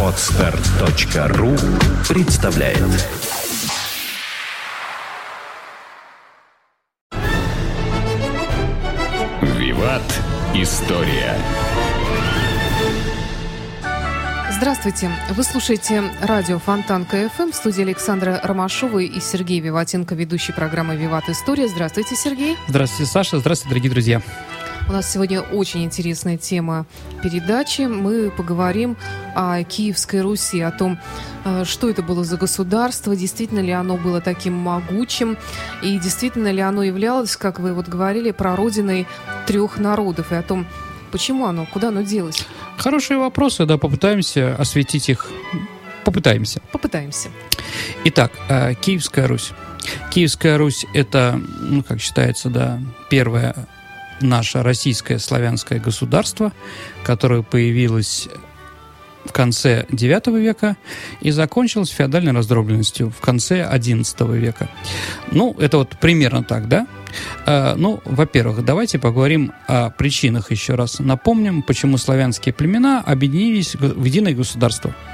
Отстар.ру представляет Виват. История. Здравствуйте. Вы слушаете радио Фонтан КФМ в студии Александра Ромашова и Сергей Виватенко, ведущий программы «Виват. История». Здравствуйте, Сергей. Здравствуйте, Саша. Здравствуйте, дорогие друзья. У нас сегодня очень интересная тема передачи. Мы поговорим о Киевской Руси, о том, э, что это было за государство, действительно ли оно было таким могучим, и действительно ли оно являлось, как вы вот говорили, прародиной трех народов, и о том, почему оно, куда оно делось. Хорошие вопросы, да, попытаемся осветить их. Попытаемся. Попытаемся. Итак, э, Киевская Русь. Киевская Русь – это, ну, как считается, да, первая наше российское славянское государство, которое появилось в конце IX века и закончилось феодальной раздробленностью в конце XI века. Ну, это вот примерно так, да? Э, ну, во-первых, давайте поговорим о причинах еще раз. Напомним, почему славянские племена объединились в единое государство –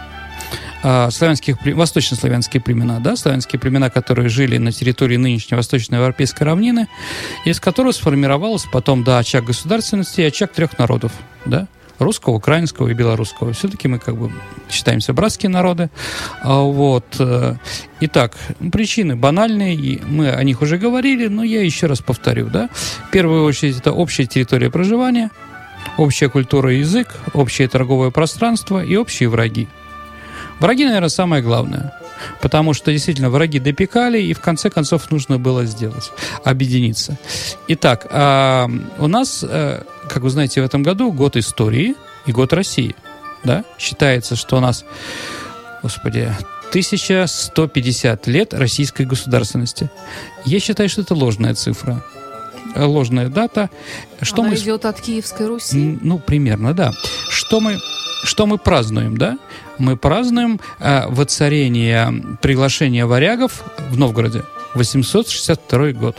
а, славянских, восточнославянские племена, да, славянские племена, которые жили на территории нынешней восточноевропейской равнины, из которых сформировалась потом, да, очаг государственности и очаг трех народов, да, русского, украинского и белорусского. Все-таки мы как бы считаемся братские народы. А, вот. Э, итак, причины банальные, мы о них уже говорили, но я еще раз повторю. Да? В первую очередь, это общая территория проживания, общая культура и язык, общее торговое пространство и общие враги. Враги, наверное, самое главное. Потому что действительно враги допекали, и в конце концов нужно было сделать, объединиться. Итак, э, у нас, э, как вы знаете, в этом году год истории и год России. Да? Считается, что у нас, господи, 1150 лет российской государственности. Я считаю, что это ложная цифра ложная дата. Что Она мы... идет от Киевской Руси? Ну, примерно, да. Что мы, что мы празднуем, да? мы празднуем э, воцарение приглашения варягов в Новгороде. 862 год.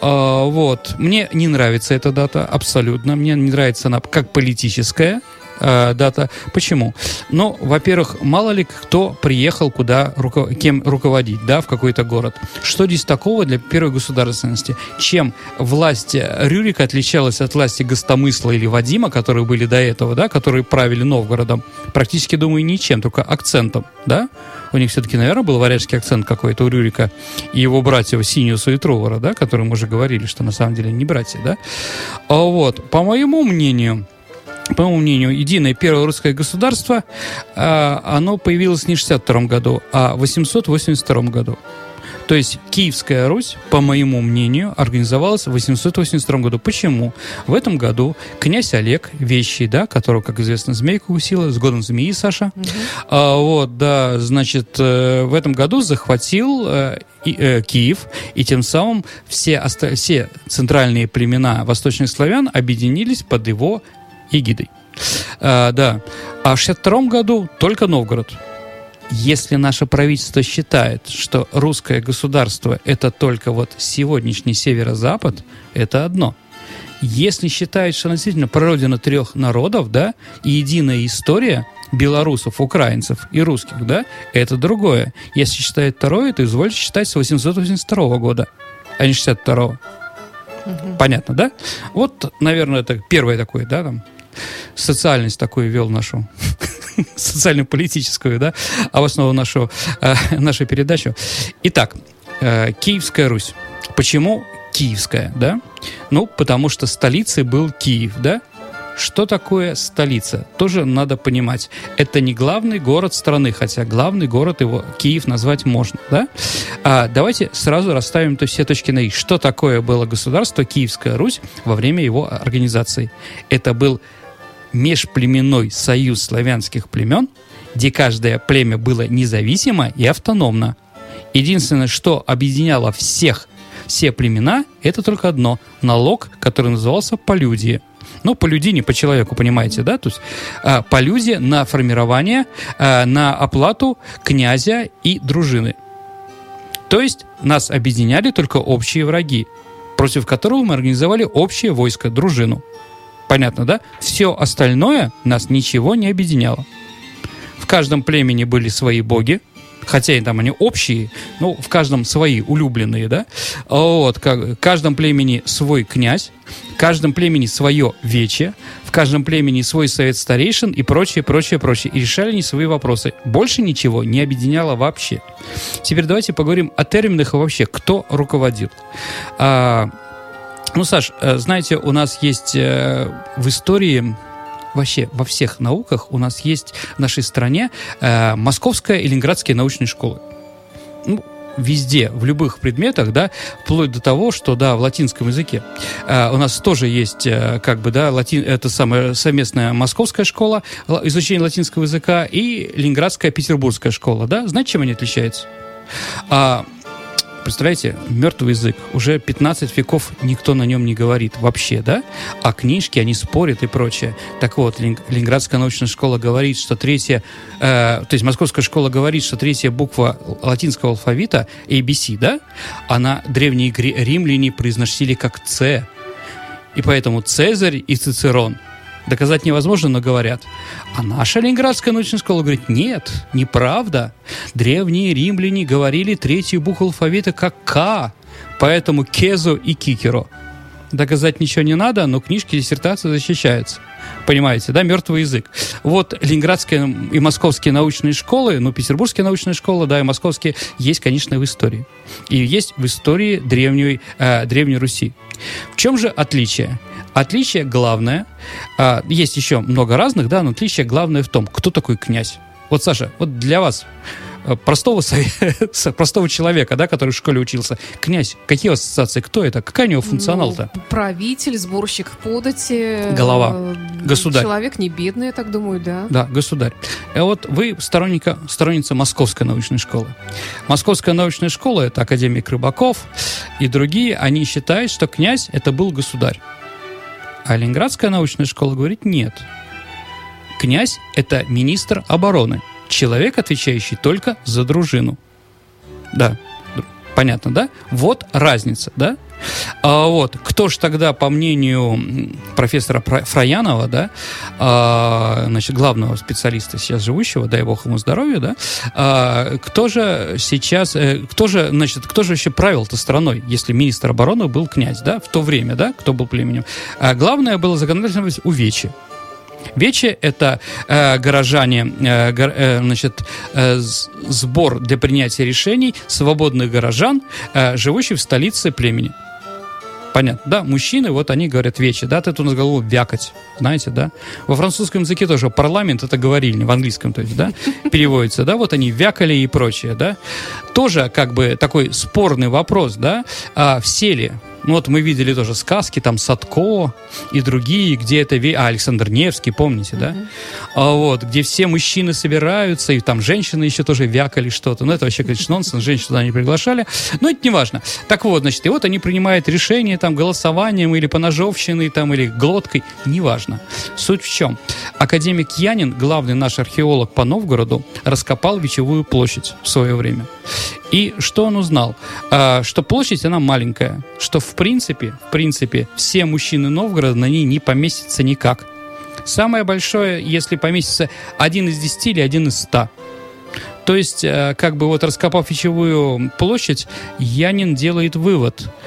Uh, вот. Мне не нравится эта дата абсолютно. Мне не нравится она как политическая, э, дата. Почему? Ну, во-первых, мало ли кто приехал куда, руко кем руководить, да, в какой-то город. Что здесь такого для первой государственности? Чем власть Рюрика отличалась от власти Гостомысла или Вадима, которые были до этого, да, которые правили Новгородом? Практически, думаю, ничем, только акцентом, да? У них все-таки, наверное, был варяжский акцент какой-то у Рюрика и его братьев Синиуса и Трувора, да, которые мы уже говорили, что на самом деле не братья, да? А вот, по моему мнению, по моему мнению, единое первое русское государство, а, оно появилось не в 62 году, а в 882 году. То есть Киевская Русь, по моему мнению, организовалась в 882 году. Почему? В этом году князь Олег, вещий, да, которого, как известно, змейка усила, с годом змеи, Саша, угу. а, вот, да, значит, э, в этом году захватил э, э, Киев, и тем самым все, все центральные племена восточных славян объединились под его эгидой. А, да. А в 62 году только Новгород. Если наше правительство считает, что русское государство это только вот сегодняшний северо-запад, это одно. Если считает, что действительно прародина трех народов, да, и единая история белорусов, украинцев и русских, да, это другое. Если считает второе, то извольте считать с 882 года, а не 62 -го. Угу. Понятно, да? Вот, наверное, это первое такое, да, там, социальность такую вел нашу социально-политическую, да, а в основу нашу, э, нашу передачу. Итак, э, Киевская Русь. Почему Киевская, да? Ну, потому что столицей был Киев, да? Что такое столица? Тоже надо понимать. Это не главный город страны, хотя главный город его Киев назвать можно, да? А давайте сразу расставим то все точки на «и». Что такое было государство Киевская Русь во время его организации? Это был межплеменной союз славянских племен, где каждое племя было независимо и автономно. Единственное, что объединяло всех, все племена, это только одно – налог, который назывался полюдие. Ну, полюди не по человеку, понимаете, да? То есть а, полюдие на формирование, а, на оплату князя и дружины. То есть нас объединяли только общие враги, против которого мы организовали общее войско, дружину. Понятно, да? Все остальное нас ничего не объединяло. В каждом племени были свои боги, хотя и там они общие, но в каждом свои улюбленные, да, вот, как, в каждом племени свой князь, в каждом племени свое вече, в каждом племени свой совет старейшин и прочее, прочее, прочее. И решали они свои вопросы. Больше ничего не объединяло вообще. Теперь давайте поговорим о терминах и вообще, кто руководил. А, ну, Саш, э, знаете, у нас есть э, в истории вообще во всех науках у нас есть в нашей стране э, Московская и Ленинградская научные школы. Ну, везде, в любых предметах, да, вплоть до того, что, да, в латинском языке э, у нас тоже есть, э, как бы, да, латин, это самая совместная московская школа изучения латинского языка и ленинградская петербургская школа, да. Знаете, чем они отличаются? А, Представляете, мертвый язык. Уже 15 веков никто на нем не говорит вообще, да? А книжки, они спорят и прочее. Так вот, Ленинградская научная школа говорит, что третья, э, то есть Московская школа говорит, что третья буква латинского алфавита, ABC, да? Она древние римляне произносили как С. И поэтому Цезарь и Цицерон – Доказать невозможно, но говорят. А наша Ленинградская научная школа говорит, нет, неправда. Древние римляне говорили третью букву алфавита как К, поэтому Кезо и Кикеро. Доказать ничего не надо, но книжки диссертации защищаются. Понимаете, да, мертвый язык. Вот Ленинградские и московские научные школы, ну, петербургские научные школы, да, и московские, есть, конечно, в истории. И есть в истории древней, э, Древней Руси. В чем же отличие? Отличие главное, а, есть еще много разных, да, но отличие главное в том, кто такой князь. Вот, Саша, вот для вас, э, простого, простого человека, да, который в школе учился, князь, какие ассоциации, кто это, какая у него функционал-то? Ну, правитель, сборщик подати. Голова, э, государь. Человек не бедный, я так думаю, да. Да, государь. И вот вы сторонника, сторонница Московской научной школы. Московская научная школа, это академик Рыбаков и другие, они считают, что князь это был государь. А Ленинградская научная школа говорит нет. Князь – это министр обороны, человек, отвечающий только за дружину. Да, понятно, да? Вот разница, да? А, вот, кто же тогда, по мнению профессора Фраянова, да, а, значит, главного специалиста сейчас живущего, дай бог ему здоровья, да, а, кто же сейчас, э, кто же, значит, кто же вообще правил-то страной, если министр обороны был князь, да, в то время, да, кто был племенем? А главное было законодательно увечье. Вече – это э, горожане, э, го, э, значит, э, сбор для принятия решений свободных горожан, э, живущих в столице племени. Понятно, да, мужчины, вот они говорят вече, да, ты тут у нас голову вякать, знаете, да. Во французском языке тоже парламент это говорили, в английском, то есть, да, переводится, да, вот они вякали и прочее, да. Тоже как бы такой спорный вопрос, да, а все ли ну вот мы видели тоже сказки, там Садко и другие, где это... А, Александр Невский, помните, да? Uh-huh. А, вот, где все мужчины собираются, и там женщины еще тоже вякали что-то. Ну, это вообще, конечно, нонсенс, женщин туда не приглашали. Но это не важно. Так вот, значит, и вот они принимают решение там голосованием или поножовщиной, там, или глоткой, неважно. Суть в чем? Академик Янин, главный наш археолог по Новгороду, раскопал Вечевую площадь в свое время. И что он узнал? А, что площадь, она маленькая, что в принципе, в принципе, все мужчины Новгорода на ней не поместятся никак. Самое большое, если поместится один из десяти или один из ста. То есть, э, как бы вот раскопав Вечевую площадь, Янин делает вывод –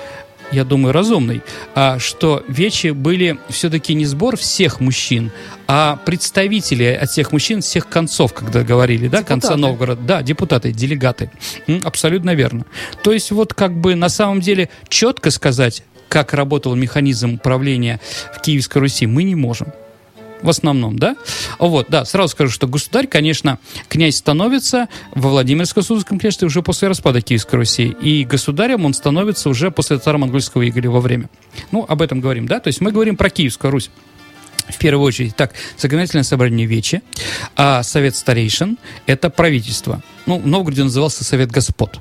я думаю, разумный, а, что вечи были все-таки не сбор всех мужчин, а представители от всех мужчин всех концов, когда говорили, да, депутаты. конца Новгорода. Да, депутаты, делегаты. Абсолютно верно. То есть вот как бы на самом деле четко сказать, как работал механизм управления в Киевской Руси, мы не можем в основном, да? Вот, да, сразу скажу, что государь, конечно, князь становится во Владимирско-Суздальском княжестве уже после распада Киевской Руси, и государем он становится уже после татаро-монгольского ига во время. Ну, об этом говорим, да? То есть мы говорим про Киевскую Русь. В первую очередь, так, законодательное собрание Вечи, а Совет старейшин – это правительство. Ну, в Новгороде назывался Совет господ.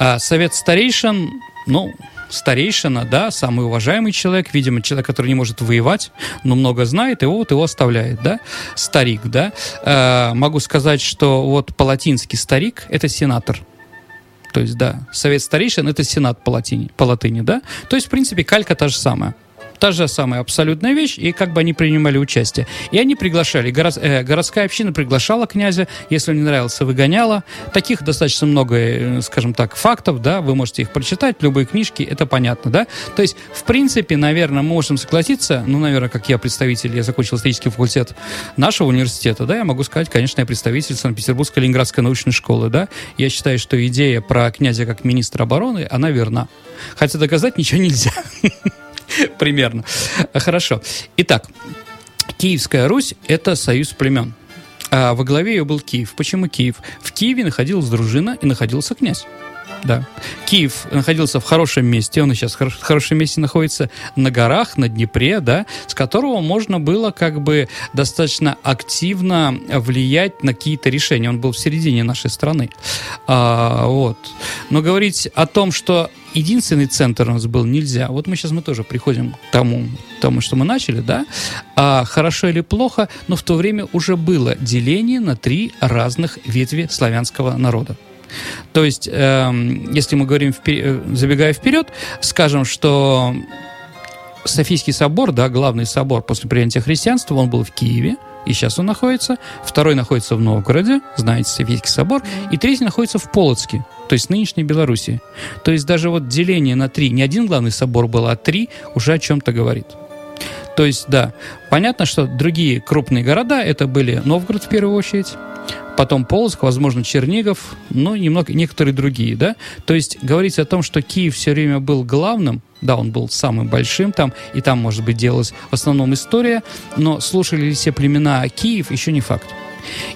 А Совет старейшин, ну, старейшина, да, самый уважаемый человек, видимо, человек, который не может воевать, но много знает, и вот его оставляет, да, старик, да. Э, могу сказать, что вот палатинский старик – это сенатор. То есть, да, совет старейшин – это сенат по латыни, по да. То есть, в принципе, калька та же самая. Та же самая абсолютная вещь, и как бы они принимали участие. И они приглашали, город, э, городская община приглашала князя, если не нравился, выгоняла. Таких достаточно много, э, скажем так, фактов, да, вы можете их прочитать, любые книжки, это понятно, да. То есть, в принципе, наверное, можем согласиться, ну, наверное, как я представитель, я закончил исторический факультет нашего университета, да, я могу сказать, конечно, я представитель Санкт-Петербургской Ленинградской научной школы, да. Я считаю, что идея про князя как министра обороны, она верна. Хотя доказать ничего нельзя. Примерно. Хорошо. Итак, Киевская Русь – это союз племен. А во главе ее был Киев. Почему Киев? В Киеве находилась дружина и находился князь. Да. Киев находился в хорошем месте, он сейчас в хорошем месте находится на горах, на Днепре, да, с которого можно было как бы достаточно активно влиять на какие-то решения. Он был в середине нашей страны. А, вот. Но говорить о том, что единственный центр у нас был нельзя. Вот мы сейчас мы тоже приходим к тому, тому что мы начали, да, а хорошо или плохо, но в то время уже было деление на три разных ветви славянского народа. То есть, э, если мы говорим, впер... забегая вперед, скажем, что Софийский собор, да, главный собор после принятия христианства, он был в Киеве, и сейчас он находится. Второй находится в Новгороде, знаете, Софийский собор. И третий находится в Полоцке, то есть нынешней Белоруссии. То есть даже вот деление на три, не один главный собор был, а три, уже о чем-то говорит. То есть, да, понятно, что другие крупные города, это были Новгород в первую очередь, потом Полоцк, возможно, Чернигов, ну, немного, некоторые другие, да. То есть говорить о том, что Киев все время был главным, да, он был самым большим там, и там, может быть, делалась в основном история, но слушали ли все племена Киев, еще не факт.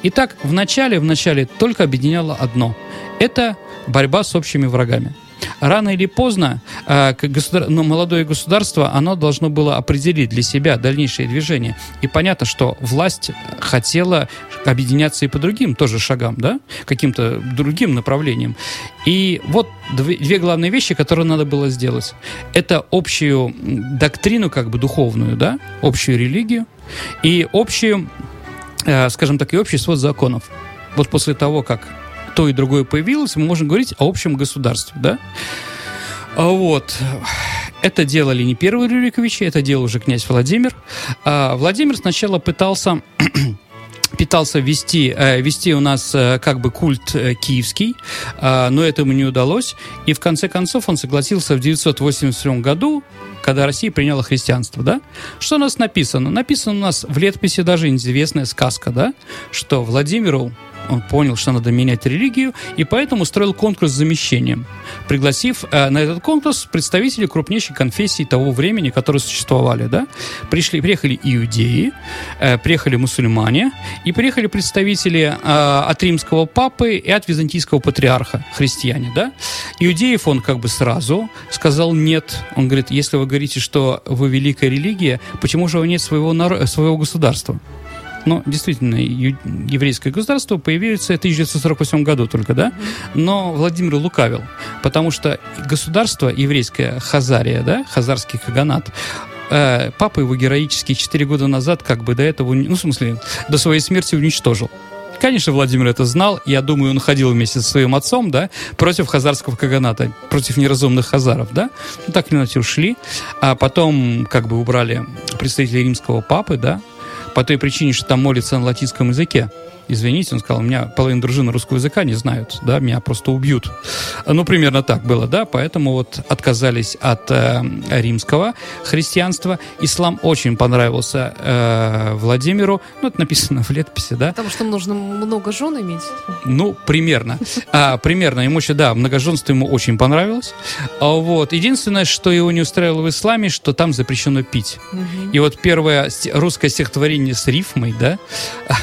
Итак, в начале, в начале только объединяло одно. Это борьба с общими врагами рано или поздно э, государ... ну, молодое государство, оно должно было определить для себя дальнейшее движение. И понятно, что власть хотела объединяться и по другим тоже шагам, да, каким-то другим направлениям. И вот две, две главные вещи, которые надо было сделать. Это общую доктрину, как бы духовную, да, общую религию и общую, э, скажем так, и общий свод законов. Вот после того, как то и другое появилось, мы можем говорить о общем государстве, да? А вот. Это делали не первые Рюриковичи, это делал уже князь Владимир. А Владимир сначала пытался пытался вести, э, вести у нас э, как бы культ э, киевский, но этому не удалось. И в конце концов он согласился в 987 году когда Россия приняла христианство, да? Что у нас написано? Написано у нас в летописи даже известная сказка, да? Что Владимиру он понял, что надо менять религию, и поэтому устроил конкурс с замещением, пригласив э, на этот конкурс представителей крупнейшей конфессии того времени, которые существовали. Да? Пришли, приехали иудеи, э, приехали мусульмане, и приехали представители э, от римского папы и от византийского патриарха, христиане. Да? Иудеев он как бы сразу сказал нет. Он говорит, если вы говорите, что вы великая религия, почему же у нет своего, своего государства? Но действительно, еврейское государство появится в 1948 году только, да? Но Владимир лукавил, потому что государство еврейское Хазария, да, Хазарский Каганат, э, папа его героически 4 года назад, как бы до этого, ну, в смысле, до своей смерти уничтожил. Конечно, Владимир это знал. Я думаю, он ходил вместе со своим отцом, да, против хазарского каганата, против неразумных хазаров, да. Ну, так или иначе ушли. А потом, как бы, убрали представителей римского папы, да, по той причине, что там молится на латинском языке извините, он сказал, у меня половина дружины русского языка не знают, да, меня просто убьют. Ну, примерно так было, да, поэтому вот отказались от э, римского христианства. Ислам очень понравился э, Владимиру, ну, это написано в летописи, да. Потому что нужно много жен иметь. Ну, примерно. А, примерно, ему еще, да, многоженство ему очень понравилось. А, вот, единственное, что его не устраивало в исламе, что там запрещено пить. Угу. И вот первое русское стихотворение с рифмой, да,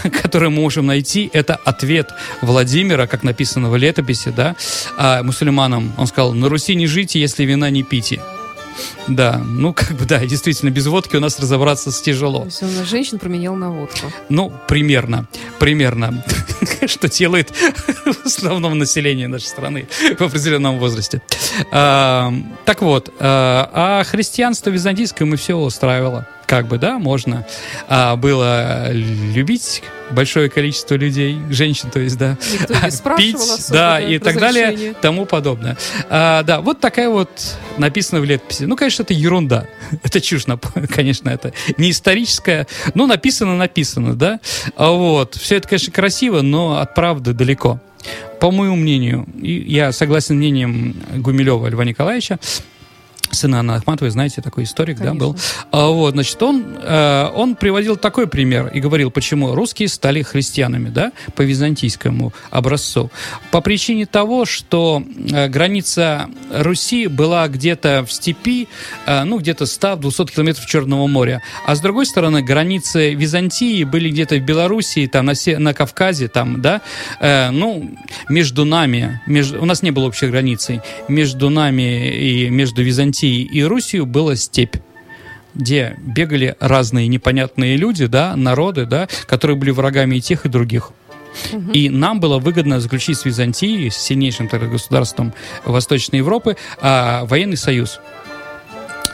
которое мы можем найти, это ответ Владимира, как написано в летописи, да, а мусульманам. Он сказал, на Руси не жите, если вина не пите. Да, ну как бы да, действительно, без водки у нас разобраться тяжело. То есть он женщин променял на водку. Ну, примерно, примерно. Что делает в основном население нашей страны в определенном возрасте. А, так вот, а, а христианство византийское мы все устраивало как бы, да, можно а, было любить большое количество людей, женщин, то есть, да, пить, да, и так далее, тому подобное. А, да, вот такая вот написана в летописи. Ну, конечно, это ерунда. Это чушь, конечно, это не историческая, но написано, написано, да. А вот. Все это, конечно, красиво, но от правды далеко. По моему мнению, и я согласен мнением Гумилева Льва Николаевича, сына Анны Ахматовой, знаете, такой историк, Конечно. да, был. А, вот, значит, он, э, он приводил такой пример и говорил, почему русские стали христианами, да, по византийскому образцу. По причине того, что э, граница Руси была где-то в степи, э, ну, где-то 100-200 километров Черного моря, а с другой стороны, границы Византии были где-то в Белоруссии, там, на, на Кавказе, там, да, э, ну, между нами, между, у нас не было общей границы, между нами и между Византией Византией и Русью была степь где бегали разные непонятные люди, да, народы, да, которые были врагами и тех, и других. Угу. И нам было выгодно заключить с Византией, с сильнейшим тогда государством Восточной Европы, а, военный союз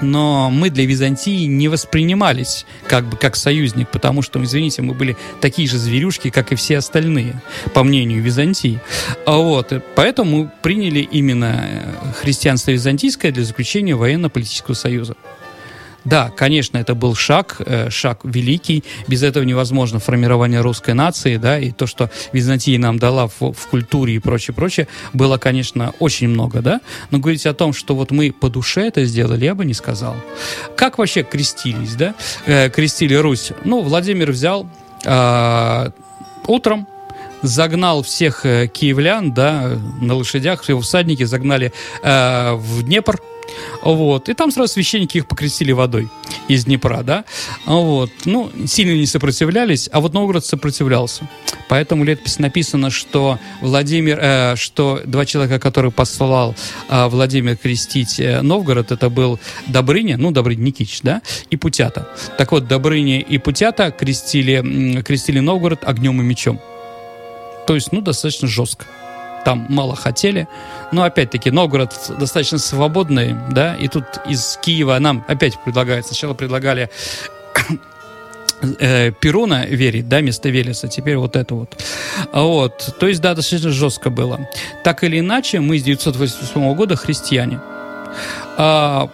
но мы для Византии не воспринимались как бы как союзник, потому что, извините, мы были такие же зверюшки, как и все остальные, по мнению Византии. А вот, поэтому мы приняли именно э, христианство византийское для заключения военно-политического союза. Да, конечно, это был шаг, э, шаг великий. Без этого невозможно формирование русской нации, да, и то, что Византия нам дала в, в культуре и прочее, прочее, было, конечно, очень много, да. Но говорить о том, что вот мы по душе это сделали, я бы не сказал. Как вообще крестились, да? Э, крестили Русь. Ну, Владимир взял э, утром, загнал всех э, киевлян, да, на лошадях, все всадники загнали э, в Днепр, вот. И там сразу священники их покрестили водой из Днепра, да. Вот. Ну, сильно не сопротивлялись, а вот Новгород сопротивлялся. Поэтому в летописи написано, что Владимир, э, что два человека, которые послал э, Владимир крестить э, Новгород, это был Добрыня, ну, Добрыня Никич, да, и Путята. Так вот, Добрыня и Путята крестили, крестили Новгород огнем и мечом. То есть, ну, достаточно жестко там мало хотели. Но опять-таки Новгород достаточно свободный, да, и тут из Киева нам опять предлагают, сначала предлагали э, Перуна верить, да, вместо Велеса, теперь вот это вот. Вот, то есть, да, достаточно жестко было. Так или иначе, мы с 988 года христиане. А,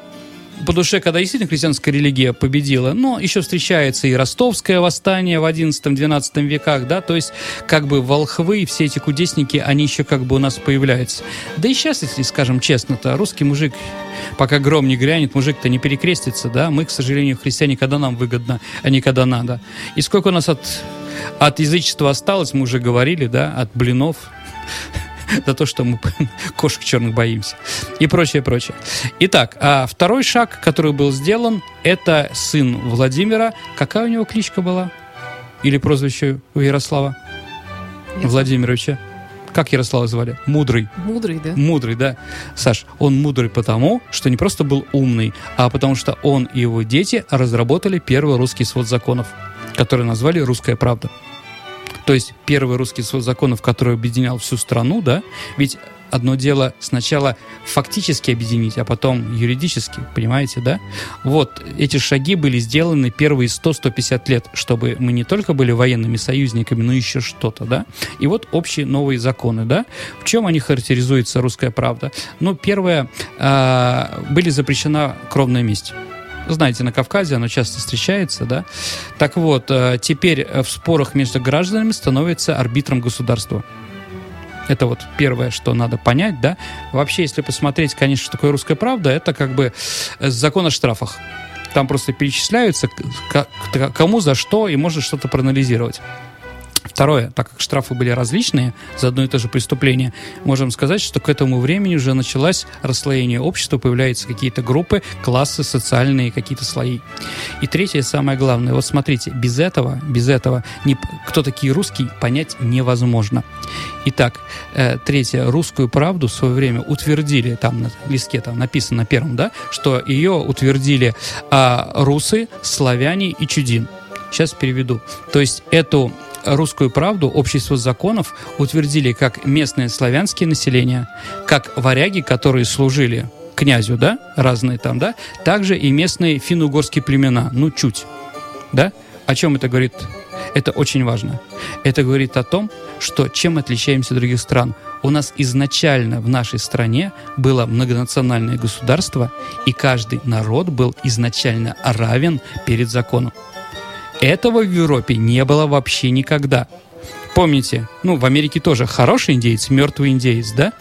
по душе, когда действительно христианская религия победила, но еще встречается и ростовское восстание в 11-12 веках, да, то есть как бы волхвы и все эти кудесники, они еще как бы у нас появляются. Да и сейчас, если скажем честно-то, русский мужик, пока гром не грянет, мужик-то не перекрестится, да, мы, к сожалению, христиане, когда нам выгодно, а не когда надо. И сколько у нас от, от язычества осталось, мы уже говорили, да, от блинов, за то, что мы кошек черных боимся. И прочее, прочее. Итак, а второй шаг, который был сделан, это сын Владимира. Какая у него кличка была? Или прозвище у Ярослава Нет. Владимировича? Как Ярослава звали? Мудрый. Мудрый, да? Мудрый, да. Саш, он мудрый потому, что не просто был умный, а потому что он и его дети разработали первый русский свод законов, который назвали «Русская правда». То есть первый русский свод законов, который объединял всю страну, да, ведь одно дело сначала фактически объединить, а потом юридически, понимаете, да? Вот, эти шаги были сделаны первые 100-150 лет, чтобы мы не только были военными союзниками, но еще что-то, да? И вот общие новые законы, да? В чем они характеризуются, русская правда? Ну, первое, э, были запрещена кровная месть знаете, на Кавказе оно часто встречается, да. Так вот, э, теперь в спорах между гражданами становится арбитром государства. Это вот первое, что надо понять, да. Вообще, если посмотреть, конечно, что такое русская правда, это как бы э, закон о штрафах. Там просто перечисляются, кому за что, и можно что-то проанализировать. Второе, так как штрафы были различные за одно и то же преступление, можем сказать, что к этому времени уже началось расслоение общества, появляются какие-то группы, классы, социальные какие-то слои. И третье, самое главное, вот смотрите, без этого, без этого не, кто такие русские, понять невозможно. Итак, э, третье, русскую правду в свое время утвердили, там на листке там написано на первом, да, что ее утвердили э, русы, славяне и чудин. Сейчас переведу. То есть эту русскую правду, общество законов утвердили как местное славянские население, как варяги, которые служили князю, да, разные там, да, также и местные финно-угорские племена, ну, чуть, да. О чем это говорит? Это очень важно. Это говорит о том, что чем отличаемся от других стран. У нас изначально в нашей стране было многонациональное государство, и каждый народ был изначально равен перед законом. Этого в Европе не было вообще никогда. Помните, ну, в Америке тоже хороший индейец, мертвый индейец, да?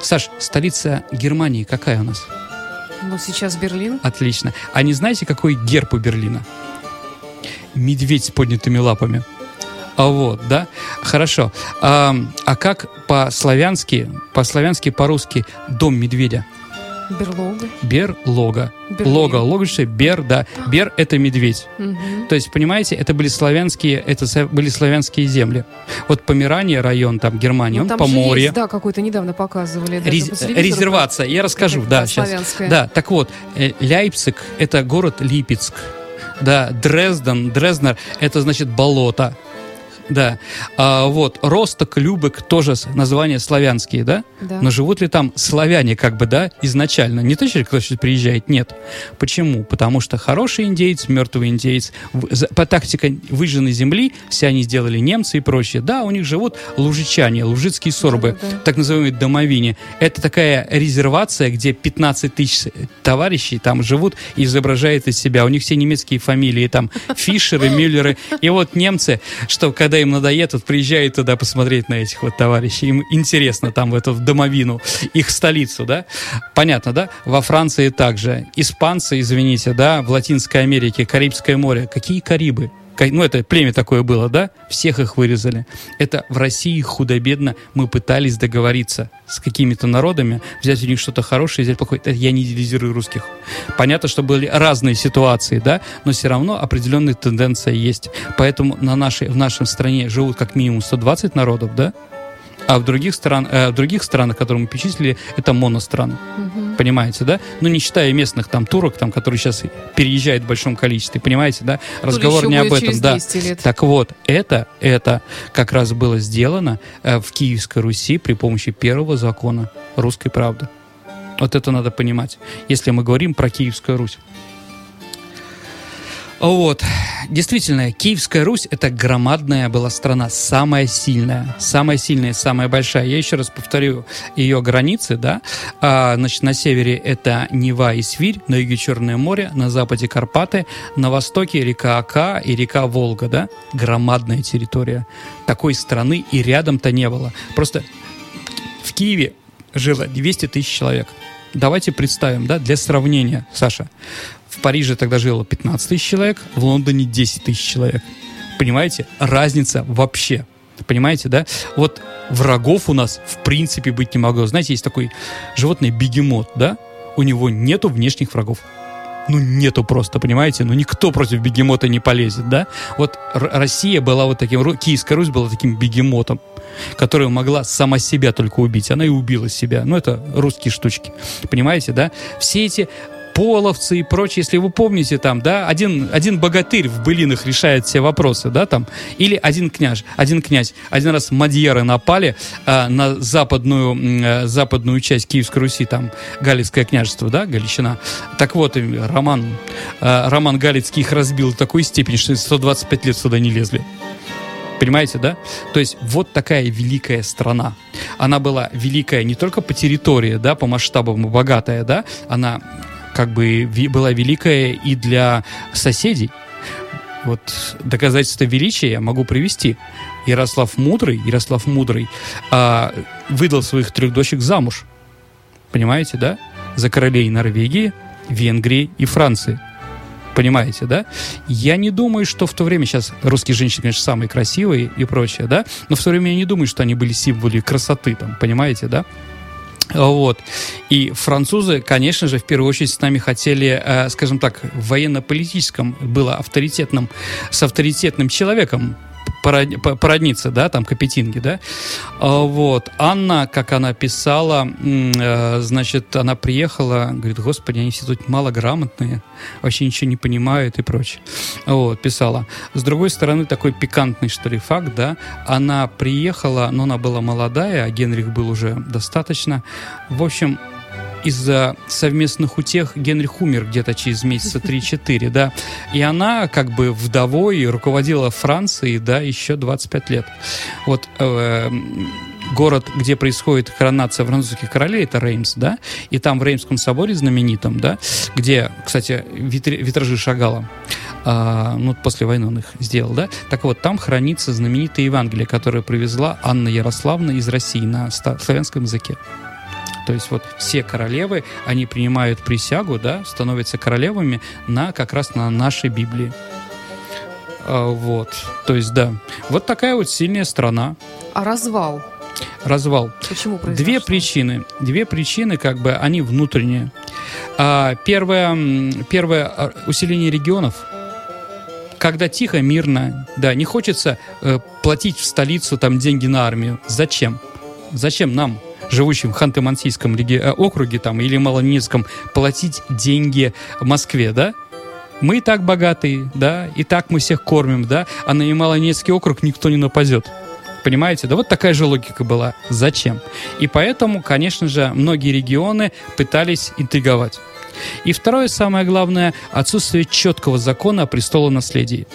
Саш, столица Германии какая у нас? Ну, сейчас Берлин. Отлично. А не знаете, какой герб у Берлина? Медведь с поднятыми лапами. А вот, да? Хорошо. А, а как по-славянски, по-славянски, по-русски дом медведя? Берлога. Берлога. Берлин. Лога, лога, что бер, да. Бер — это медведь. Мгм. То есть, понимаете, это были славянские, это были славянские земли. Вот Померания, район там Германии, Ну, он там по же морю. есть, да, какой-то недавно показывали. Рез- по резервация, я расскажу, да, сейчас. славянская. Да, так вот, э, Ляйпциг — это город Липецк. Да, Дрезден, Дрезнер — это значит болото. Да. А, вот, Росток, Любек тоже названия славянские, да? Да. Но живут ли там славяне, как бы, да, изначально? Не то, что кто сейчас приезжает, нет. Почему? Потому что хороший индейец, мертвый индейец, по тактике выжженной земли, все они сделали немцы и прочее. Да, у них живут лужичане, лужицкие сорбы, Да-да-да. так называемые домовини. Это такая резервация, где 15 тысяч товарищей там живут и изображают из себя. У них все немецкие фамилии, там Фишеры, Мюллеры. И вот немцы, что когда им надоест, вот приезжают туда посмотреть на этих вот товарищей. Им интересно там в эту домовину, их столицу, да? Понятно, да? Во Франции также. Испанцы, извините, да, в Латинской Америке, Карибское море. Какие Карибы? Ну, это племя такое было, да? Всех их вырезали. Это в России худо-бедно мы пытались договориться с какими-то народами, взять у них что-то хорошее, взять плохое. Это я не идеализирую русских. Понятно, что были разные ситуации, да, но все равно определенная тенденция есть. Поэтому на нашей, в нашей стране живут как минимум 120 народов, да? А в других, стран, э, в других странах, которые мы перечислили, это моностраны. Мгм. Понимаете, да? Ну, не считая местных там турок, там, которые сейчас переезжают в большом количестве. Понимаете, да? Разговор не об этом, да. 200 лет. Так вот, это, это как раз было сделано э, в Киевской Руси при помощи первого закона русской правды. Вот это надо понимать, если мы говорим про Киевскую Русь. Вот. Действительно, Киевская Русь — это громадная была страна, самая сильная, самая сильная, самая большая. Я еще раз повторю ее границы, да. А, значит, на севере это Нева и Свирь, на юге Черное море, на западе Карпаты, на востоке река Ака и река Волга, да. Громадная территория. Такой страны и рядом-то не было. Просто в Киеве жило 200 тысяч человек. Давайте представим, да, для сравнения, Саша. В Париже тогда жило 15 тысяч человек, в Лондоне 10 тысяч человек. Понимаете? Разница вообще. Понимаете, да? Вот врагов у нас в принципе быть не могло. Знаете, есть такой животное бегемот, да? У него нету внешних врагов. Ну, нету просто, понимаете? Ну, никто против бегемота не полезет, да? Вот Россия была вот таким, Киевская Русь была таким бегемотом, которая могла сама себя только убить. Она и убила себя. Ну, это русские штучки. Понимаете, да? Все эти половцы и прочее, если вы помните, там, да, один, один богатырь в былинах решает все вопросы, да, там, или один княж, один князь. Один раз мадьяры напали а, на западную, э, западную часть Киевской Руси, там, Галицкое княжество, да, Галичина. Так вот, Роман, а, Роман Галицкий их разбил в такой степени, что 125 лет сюда не лезли. Понимаете, да? То есть вот такая великая страна. Она была великая не только по территории, да, по масштабам богатая, да, она как бы была великая и для соседей. Вот доказательство величия я могу привести. Ярослав Мудрый, Ярослав Мудрый а, выдал своих трех дочек замуж. Понимаете, да? За королей Норвегии, Венгрии и Франции. Понимаете, да? Я не думаю, что в то время, сейчас русские женщины, конечно, самые красивые и прочее, да? Но в то время я не думаю, что они были символы красоты, там, понимаете, да? Вот. И французы, конечно же, в первую очередь с нами хотели, э, скажем так, в военно-политическом было авторитетным, с авторитетным человеком пород- по- породниться, да, там, Капетинги, да. А, Вот. Анна, как она писала, э, значит, она приехала, говорит, господи, они все тут малограмотные, вообще ничего не понимают и прочее. Вот, писала. С другой стороны, такой пикантный, что ли, факт, да, она приехала, но она была молодая, а Генрих был уже достаточно. В общем, из-за совместных утех Генрих умер где-то через месяца 3-4, да. И она как бы вдовой руководила Францией, да, еще 25 лет. Вот э, город, где происходит коронация французских королей, это Реймс, да, и там в Реймском соборе знаменитом, да, где, кстати, витражи Шагала, а, ну, после войны он их сделал, да, так вот, там хранится знаменитое Евангелие, которое привезла Анна Ярославна из России на славянском языке. То есть вот все королевы, они принимают присягу, да, становятся королевами на как раз на нашей Библии. А, вот, то есть да, вот такая вот сильная страна. А развал? Развал. Почему произошло? Две причины. Две причины, как бы, они внутренние. А, первое, первое а, усиление регионов. Когда тихо, мирно, да, не хочется э, платить в столицу там деньги на армию. Зачем? Зачем нам, живущим в Ханты-Мансийском э, округе там или Малонецком, платить деньги Москве, да? Мы и так богатые, да, и так мы всех кормим, да, а на Ямало-Ненецкий округ никто не нападет. Понимаете? Да вот такая же логика была. Зачем? И поэтому, конечно же, многие регионы пытались интриговать. И второе, самое главное, отсутствие четкого закона о престолонаследии.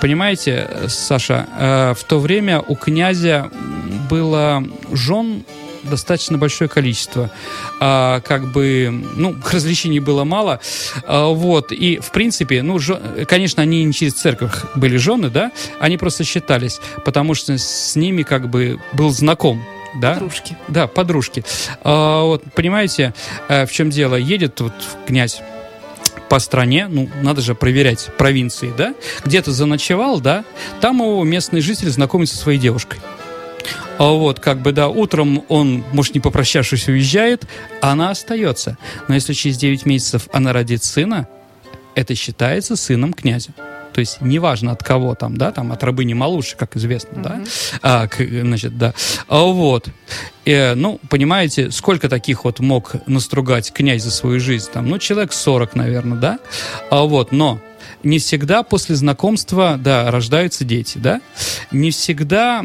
Понимаете, Саша, э, в то время у князя было жен достаточно большое количество. А, как бы, ну, развлечений было мало. А, вот, и, в принципе, ну, жен, конечно, они не через церковь были жены, да, они просто считались, потому что с ними как бы был знаком да? Подружки. Да, подружки. А, вот, понимаете, э, в чем дело? Едет вот князь по стране, ну, надо же проверять провинции, да? Где-то заночевал, да? Там его местный житель знакомится со своей девушкой. А вот, как бы, да, утром он, может, не попрощавшись, уезжает, а она остается. Но если через 9 месяцев она родит сына, это считается сыном князя. То есть неважно от кого там, да, там от рабыни Малуши, как известно, mm-hmm. да, а, к, значит, да, а вот, и, ну, понимаете, сколько таких вот мог настругать князь за свою жизнь, там, ну, человек 40, наверное, да, а вот, но не всегда после знакомства, да, рождаются дети, да, не всегда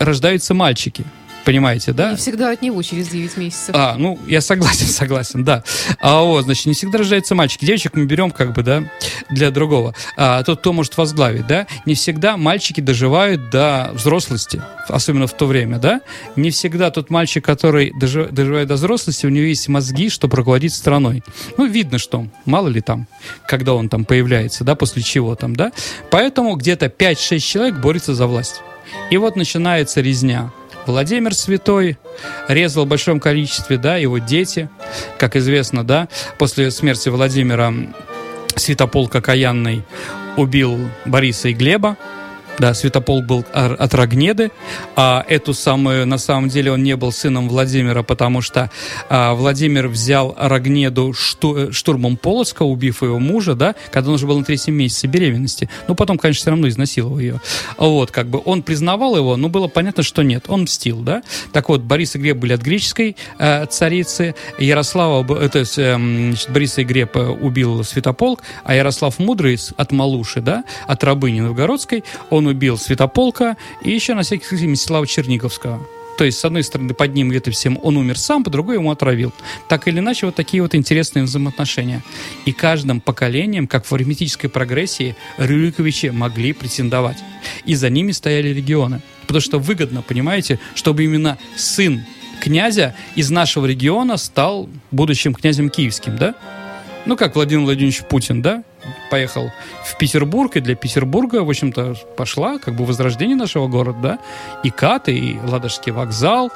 рождаются мальчики. Понимаете, да? Не всегда от него через 9 месяцев. А, ну, я согласен, согласен, да. А вот, значит, не всегда рождаются мальчики. Девочек мы берем, как бы, да, для другого. А тот, кто может возглавить, да? Не всегда мальчики доживают до взрослости, особенно в то время, да? Не всегда тот мальчик, который доживает до взрослости, у него есть мозги, чтобы руководить страной. Ну, видно, что мало ли там, когда он там появляется, да, после чего там, да? Поэтому где-то 5-6 человек борются за власть. И вот начинается резня. Владимир Святой резал в большом количестве, да, его дети, как известно, да, после смерти Владимира Святополк Окаянный убил Бориса и Глеба, да, Святополк был от Рогнеды, а эту самую, на самом деле, он не был сыном Владимира, потому что а, Владимир взял Рогнеду шту, штурмом Полоцка, убив его мужа, да, когда он уже был на третьем месяце беременности. Но потом, конечно, все равно изнасиловал ее. Вот, как бы, он признавал его, но было понятно, что нет, он мстил, да. Так вот, Борис и Глеб были от греческой э, царицы, Ярослава, э, то есть, э, значит, Борис и Глеб э, убил Святополк, а Ярослав Мудрый от Малуши, да, от рабыни Новгородской, он убил Святополка и еще на всякий случай Мстислава Черниговского. То есть, с одной стороны, под ним это всем он умер сам, по другой ему отравил. Так или иначе, вот такие вот интересные взаимоотношения. И каждым поколением, как в арифметической прогрессии, Рюриковичи могли претендовать. И за ними стояли регионы. Потому что выгодно, понимаете, чтобы именно сын князя из нашего региона стал будущим князем киевским, да? Ну, как Владимир Владимирович Путин, да? Поехал в Петербург, и для Петербурга, в общем-то, пошла как бы возрождение нашего города, да, и Каты, и Ладожский вокзал,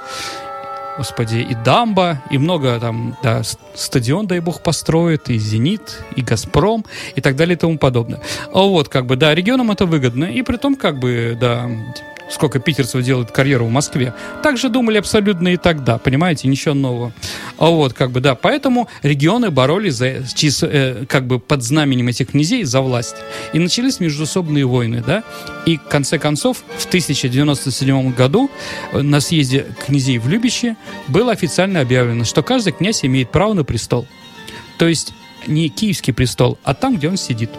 господи, и Дамба, и много там, да, стадион, дай бог, построит, и Зенит, и Газпром, и так далее и тому подобное. А вот, как бы, да, регионам это выгодно, и при том, как бы, да, сколько питерцев делают карьеру в Москве. Так же думали абсолютно и тогда, понимаете, ничего нового. А вот, как бы, да, поэтому регионы боролись за, э, как бы под знаменем этих князей за власть. И начались междусобные войны, да. И, в конце концов, в 1097 году э, на съезде князей в Любище было официально объявлено, что каждый князь имеет право на престол. То есть не киевский престол, а там, где он сидит.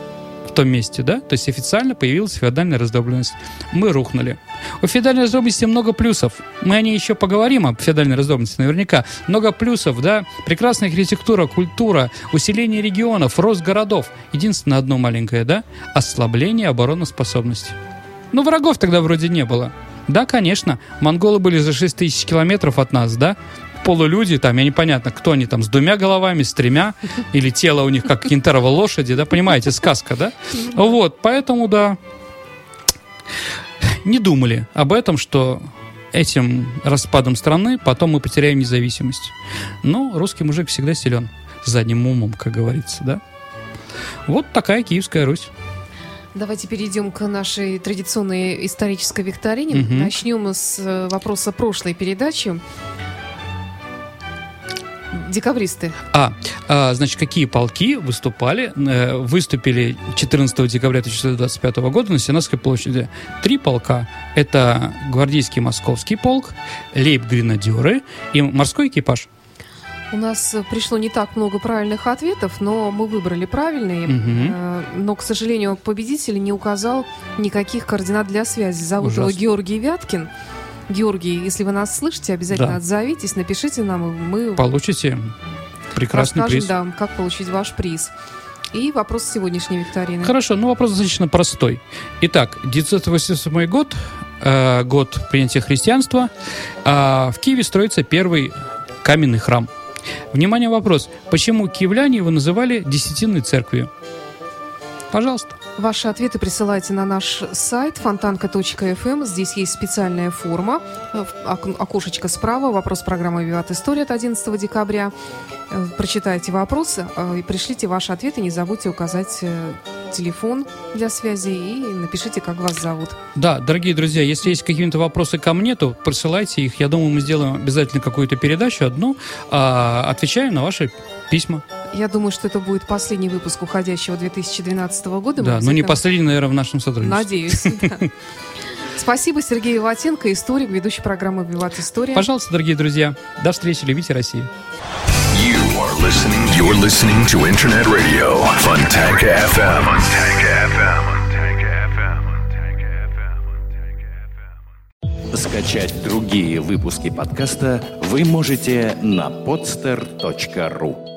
Том месте, да? То есть официально появилась феодальная раздробленность. Мы рухнули. У феодальной раздробленности много плюсов. Мы о ней еще поговорим, об феодальной раздробленности наверняка. Много плюсов, да? Прекрасная архитектура, культура, усиление регионов, рост городов. Единственное одно маленькое, да? Ослабление обороноспособности. Ну, врагов тогда вроде не было. Да, конечно, монголы были за 6 тысяч километров от нас, да? Полулюди, там, я непонятно, кто они там, с двумя головами, с тремя, или тело у них как кентарова лошади, да, понимаете, сказка, да? Вот, поэтому, да, не думали об этом, что этим распадом страны потом мы потеряем независимость. Но русский мужик всегда силен задним умом, как говорится, да? Вот такая Киевская Русь. Давайте перейдем к нашей традиционной исторической викторине. Угу. Начнем с э, вопроса прошлой передачи. Декабристы. А, а, значит, какие полки выступали, э, выступили 14 декабря 1925 года на Сенатской площади? Три полка. Это гвардейский московский полк, лейб-гренадеры и морской экипаж. У нас пришло не так много правильных ответов, но мы выбрали правильные. Угу. Но, к сожалению, победитель не указал никаких координат для связи. Зовут Ужасно. его Георгий Вяткин. Георгий, если вы нас слышите, обязательно да. отзовитесь, напишите нам, и мы получите прекрасный расскажем, приз. да, как получить ваш приз. И вопрос сегодняшней викторины. Хорошо, ну вопрос достаточно простой. Итак, 987 год, э, год принятия христианства. Э, в Киеве строится первый каменный храм. Внимание, вопрос. Почему киевляне его называли Десятинной церковью? Пожалуйста. Ваши ответы присылайте на наш сайт фонтанка.фм. Здесь есть специальная форма, э, окошечко справа, вопрос программы «Виват История» от 11 декабря. Э, прочитайте вопрос э, и пришлите ваши ответы. Не забудьте указать телефон для связи и напишите, как вас зовут. Да, дорогие друзья, если есть какие-то вопросы ко мне, то присылайте их. Я думаю, мы сделаем обязательно какую-то передачу одну, а, отвечаем на ваши письма. Я думаю, что это будет последний выпуск уходящего 2012 года. Да, но не последний, наверное, в нашем сотрудничестве. Надеюсь, Спасибо, Сергей Ватенко, историк, ведущий программы «Виват История». Пожалуйста, дорогие друзья, до встречи, любите Россию. You are listening, you're listening to Internet Radio, Fontanka FM. FM. Скачать другие выпуски подкаста вы можете на podster.ru